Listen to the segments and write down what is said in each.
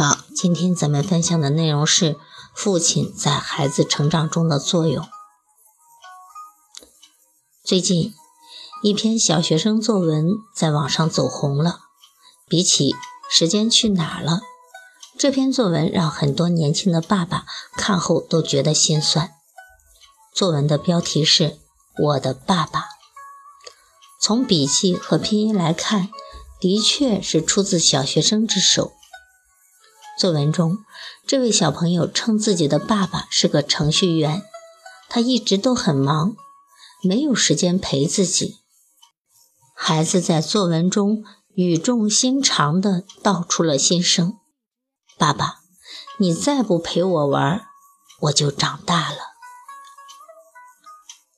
好，今天咱们分享的内容是父亲在孩子成长中的作用。最近，一篇小学生作文在网上走红了。比起《时间去哪儿了》，这篇作文让很多年轻的爸爸看后都觉得心酸。作文的标题是《我的爸爸》，从笔记和拼音来看，的确是出自小学生之手。作文中，这位小朋友称自己的爸爸是个程序员，他一直都很忙。没有时间陪自己。孩子在作文中语重心长地道出了心声：“爸爸，你再不陪我玩，我就长大了。”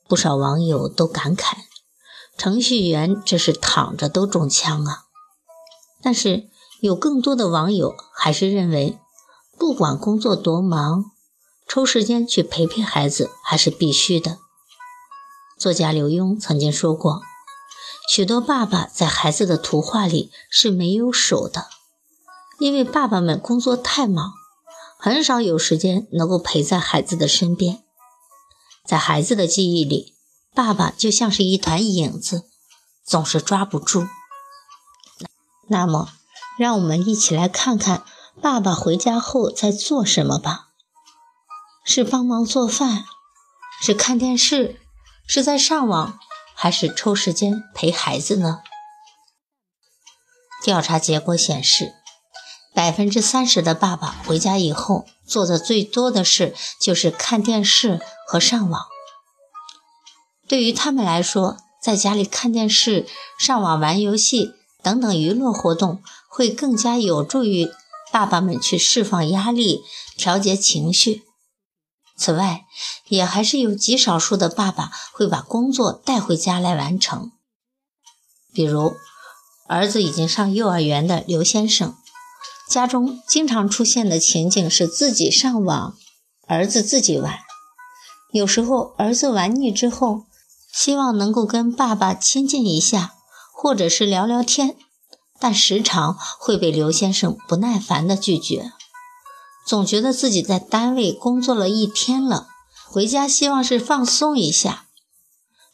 不少网友都感慨：“程序员这是躺着都中枪啊！”但是有更多的网友还是认为，不管工作多忙，抽时间去陪陪孩子还是必须的。作家刘墉曾经说过：“许多爸爸在孩子的图画里是没有手的，因为爸爸们工作太忙，很少有时间能够陪在孩子的身边。在孩子的记忆里，爸爸就像是一团影子，总是抓不住。那么，让我们一起来看看爸爸回家后在做什么吧。是帮忙做饭，是看电视。”是在上网，还是抽时间陪孩子呢？调查结果显示，百分之三十的爸爸回家以后做的最多的事就是看电视和上网。对于他们来说，在家里看电视、上网、玩游戏等等娱乐活动，会更加有助于爸爸们去释放压力、调节情绪。此外，也还是有极少数的爸爸会把工作带回家来完成。比如，儿子已经上幼儿园的刘先生，家中经常出现的情景是自己上网，儿子自己玩。有时候，儿子玩腻之后，希望能够跟爸爸亲近一下，或者是聊聊天，但时常会被刘先生不耐烦地拒绝。总觉得自己在单位工作了一天了，回家希望是放松一下。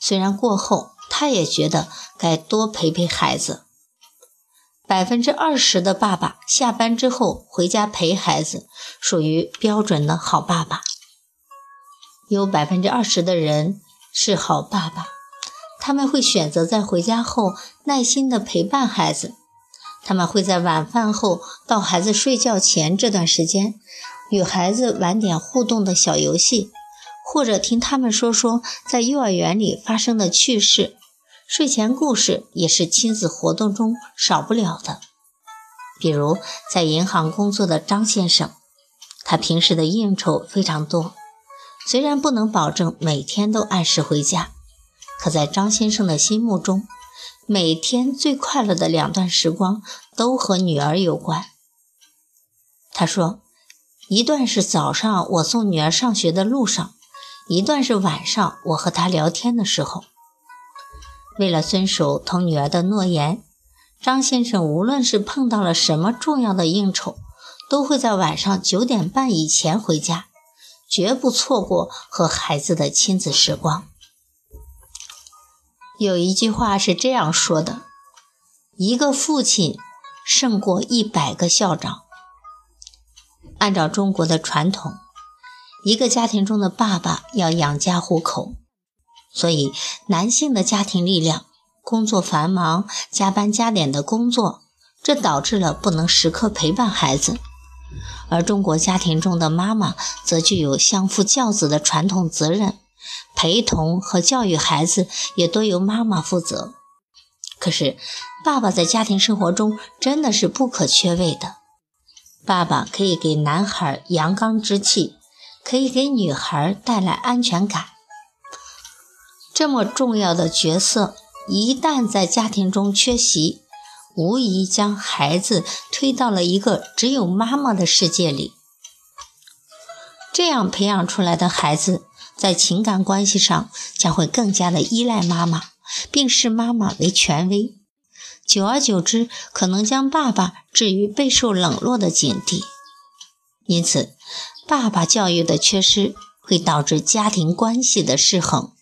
虽然过后他也觉得该多陪陪孩子。百分之二十的爸爸下班之后回家陪孩子，属于标准的好爸爸。有百分之二十的人是好爸爸，他们会选择在回家后耐心的陪伴孩子。他们会在晚饭后到孩子睡觉前这段时间，与孩子玩点互动的小游戏，或者听他们说说在幼儿园里发生的趣事。睡前故事也是亲子活动中少不了的。比如在银行工作的张先生，他平时的应酬非常多，虽然不能保证每天都按时回家，可在张先生的心目中。每天最快乐的两段时光都和女儿有关。他说，一段是早上我送女儿上学的路上，一段是晚上我和她聊天的时候。为了遵守同女儿的诺言，张先生无论是碰到了什么重要的应酬，都会在晚上九点半以前回家，绝不错过和孩子的亲子时光。有一句话是这样说的：“一个父亲胜过一百个校长。”按照中国的传统，一个家庭中的爸爸要养家糊口，所以男性的家庭力量工作繁忙，加班加点的工作，这导致了不能时刻陪伴孩子。而中国家庭中的妈妈则具有相夫教子的传统责任。陪同和教育孩子也都由妈妈负责，可是爸爸在家庭生活中真的是不可缺位的。爸爸可以给男孩阳刚之气，可以给女孩带来安全感。这么重要的角色，一旦在家庭中缺席，无疑将孩子推到了一个只有妈妈的世界里。这样培养出来的孩子，在情感关系上将会更加的依赖妈妈，并视妈妈为权威。久而久之，可能将爸爸置于备受冷落的境地。因此，爸爸教育的缺失会导致家庭关系的失衡。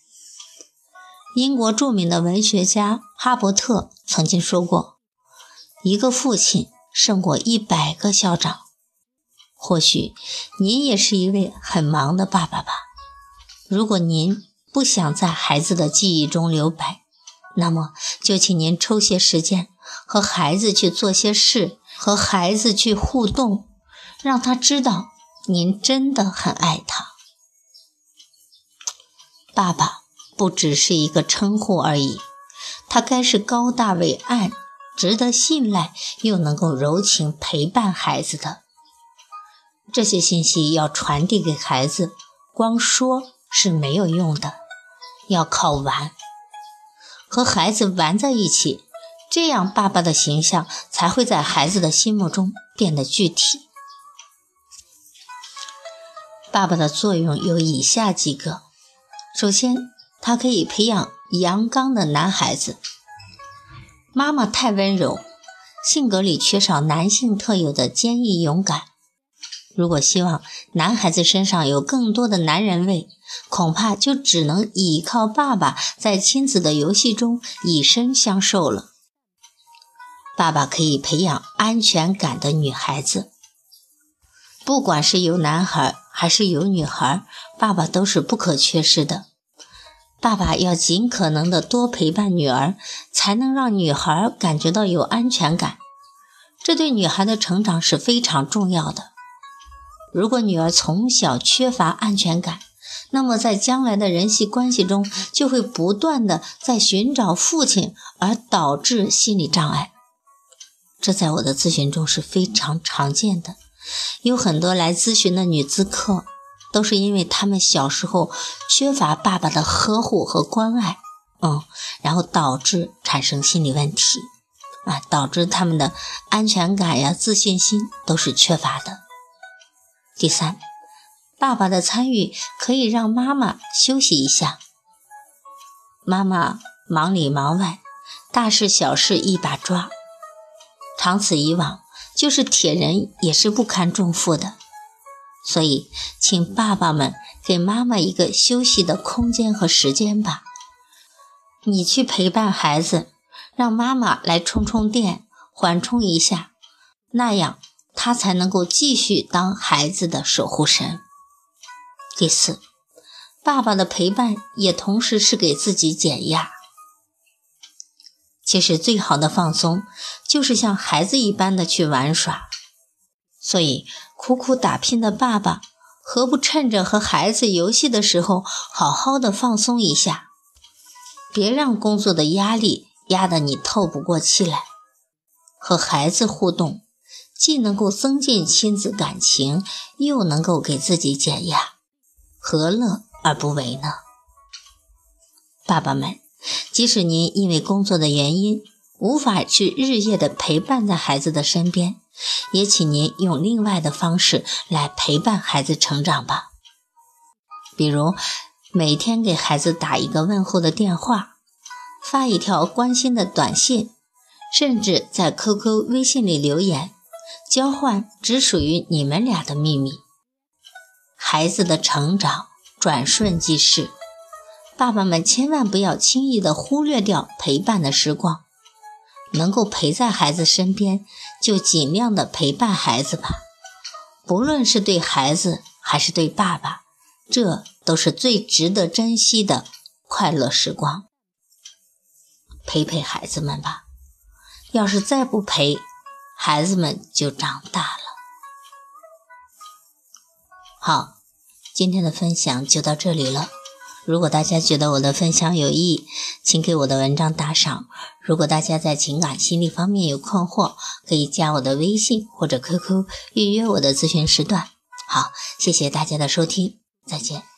英国著名的文学家哈伯特曾经说过：“一个父亲胜过一百个校长。”或许您也是一位很忙的爸爸吧？如果您不想在孩子的记忆中留白，那么，就请您抽些时间和孩子去做些事，和孩子去互动，让他知道您真的很爱他。爸爸不只是一个称呼而已，他该是高大伟岸、值得信赖又能够柔情陪伴孩子的。这些信息要传递给孩子，光说是没有用的，要靠玩。和孩子玩在一起，这样爸爸的形象才会在孩子的心目中变得具体。爸爸的作用有以下几个：首先，他可以培养阳刚的男孩子。妈妈太温柔，性格里缺少男性特有的坚毅勇敢。如果希望男孩子身上有更多的男人味，恐怕就只能依靠爸爸在亲子的游戏中以身相授了。爸爸可以培养安全感的女孩子，不管是有男孩还是有女孩，爸爸都是不可缺失的。爸爸要尽可能的多陪伴女儿，才能让女孩感觉到有安全感，这对女孩的成长是非常重要的。如果女儿从小缺乏安全感，那么在将来的人际关系中，就会不断的在寻找父亲，而导致心理障碍。这在我的咨询中是非常常见的。有很多来咨询的女咨客，都是因为她们小时候缺乏爸爸的呵护和关爱，嗯，然后导致产生心理问题，啊，导致他们的安全感呀、自信心都是缺乏的。第三，爸爸的参与可以让妈妈休息一下。妈妈忙里忙外，大事小事一把抓，长此以往，就是铁人也是不堪重负的。所以，请爸爸们给妈妈一个休息的空间和时间吧。你去陪伴孩子，让妈妈来充充电，缓冲一下，那样。他才能够继续当孩子的守护神。第四，爸爸的陪伴也同时是给自己减压。其实最好的放松就是像孩子一般的去玩耍。所以，苦苦打拼的爸爸，何不趁着和孩子游戏的时候，好好的放松一下？别让工作的压力压得你透不过气来，和孩子互动。既能够增进亲子感情，又能够给自己减压，何乐而不为呢？爸爸们，即使您因为工作的原因无法去日夜的陪伴在孩子的身边，也请您用另外的方式来陪伴孩子成长吧。比如每天给孩子打一个问候的电话，发一条关心的短信，甚至在 QQ、微信里留言。交换只属于你们俩的秘密。孩子的成长转瞬即逝，爸爸们千万不要轻易的忽略掉陪伴的时光。能够陪在孩子身边，就尽量的陪伴孩子吧。不论是对孩子还是对爸爸，这都是最值得珍惜的快乐时光。陪陪孩子们吧。要是再不陪，孩子们就长大了。好，今天的分享就到这里了。如果大家觉得我的分享有益，请给我的文章打赏。如果大家在情感心理方面有困惑，可以加我的微信或者 QQ 预约我的咨询时段。好，谢谢大家的收听，再见。